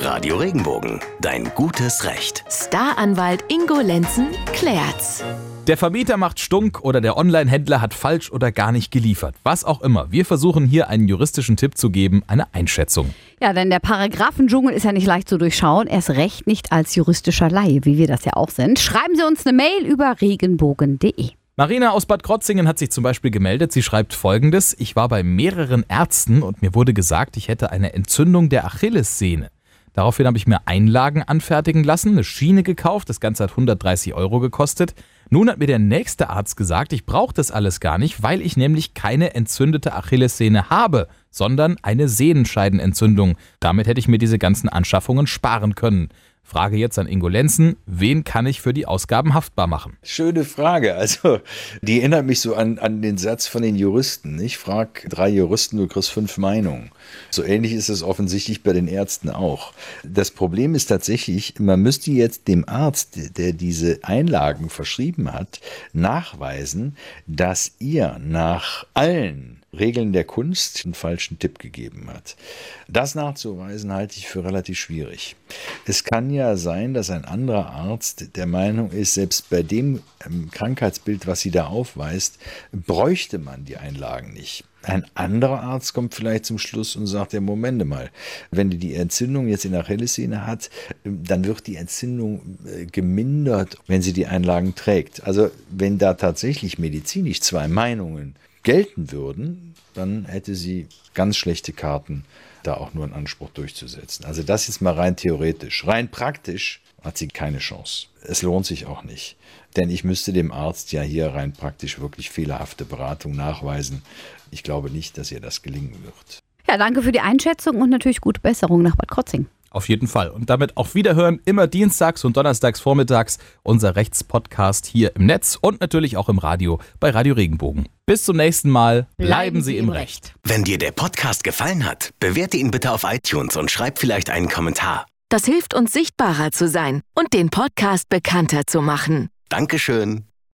Radio Regenbogen, dein gutes Recht. Staranwalt Ingo Lenzen klärt's. Der Vermieter macht stunk oder der Online-Händler hat falsch oder gar nicht geliefert. Was auch immer. Wir versuchen hier einen juristischen Tipp zu geben, eine Einschätzung. Ja, denn der Paragraphendschungel ist ja nicht leicht zu durchschauen. Erst recht nicht als juristischer Laie, wie wir das ja auch sind. Schreiben Sie uns eine Mail über regenbogen.de. Marina aus Bad Krotzingen hat sich zum Beispiel gemeldet. Sie schreibt folgendes: Ich war bei mehreren Ärzten und mir wurde gesagt, ich hätte eine Entzündung der Achillessehne. Daraufhin habe ich mir Einlagen anfertigen lassen, eine Schiene gekauft, das Ganze hat 130 Euro gekostet. Nun hat mir der nächste Arzt gesagt, ich brauche das alles gar nicht, weil ich nämlich keine entzündete Achillessehne habe, sondern eine Sehenscheidenentzündung. Damit hätte ich mir diese ganzen Anschaffungen sparen können. Frage jetzt an Ingo Lenzen, wen kann ich für die Ausgaben haftbar machen? Schöne Frage. Also, die erinnert mich so an, an den Satz von den Juristen. Ich frage drei Juristen, du kriegst fünf Meinungen. So ähnlich ist es offensichtlich bei den Ärzten auch. Das Problem ist tatsächlich, man müsste jetzt dem Arzt, der diese Einlagen verschrieben hat, nachweisen, dass ihr nach allen Regeln der Kunst einen falschen Tipp gegeben hat. Das nachzuweisen halte ich für relativ schwierig. Es kann ja sein, dass ein anderer Arzt der Meinung ist, selbst bei dem ähm, Krankheitsbild, was sie da aufweist, bräuchte man die Einlagen nicht. Ein anderer Arzt kommt vielleicht zum Schluss und sagt, ja, Moment mal, wenn die die Entzündung jetzt in der Achillessehne hat, ähm, dann wird die Entzündung äh, gemindert, wenn sie die Einlagen trägt. Also wenn da tatsächlich medizinisch zwei Meinungen gelten würden, dann hätte sie ganz schlechte Karten, da auch nur einen Anspruch durchzusetzen. Also das ist mal rein theoretisch. Rein praktisch hat sie keine Chance. Es lohnt sich auch nicht. Denn ich müsste dem Arzt ja hier rein praktisch wirklich fehlerhafte Beratung nachweisen. Ich glaube nicht, dass ihr das gelingen wird. Ja, danke für die Einschätzung und natürlich gute Besserung nach Bad Krotzing. Auf jeden Fall. Und damit auch wiederhören, immer dienstags und donnerstags vormittags unser Rechtspodcast hier im Netz und natürlich auch im Radio bei Radio Regenbogen. Bis zum nächsten Mal. Bleiben, Bleiben Sie im Recht. Wenn dir der Podcast gefallen hat, bewerte ihn bitte auf iTunes und schreib vielleicht einen Kommentar. Das hilft uns sichtbarer zu sein und den Podcast bekannter zu machen. Dankeschön.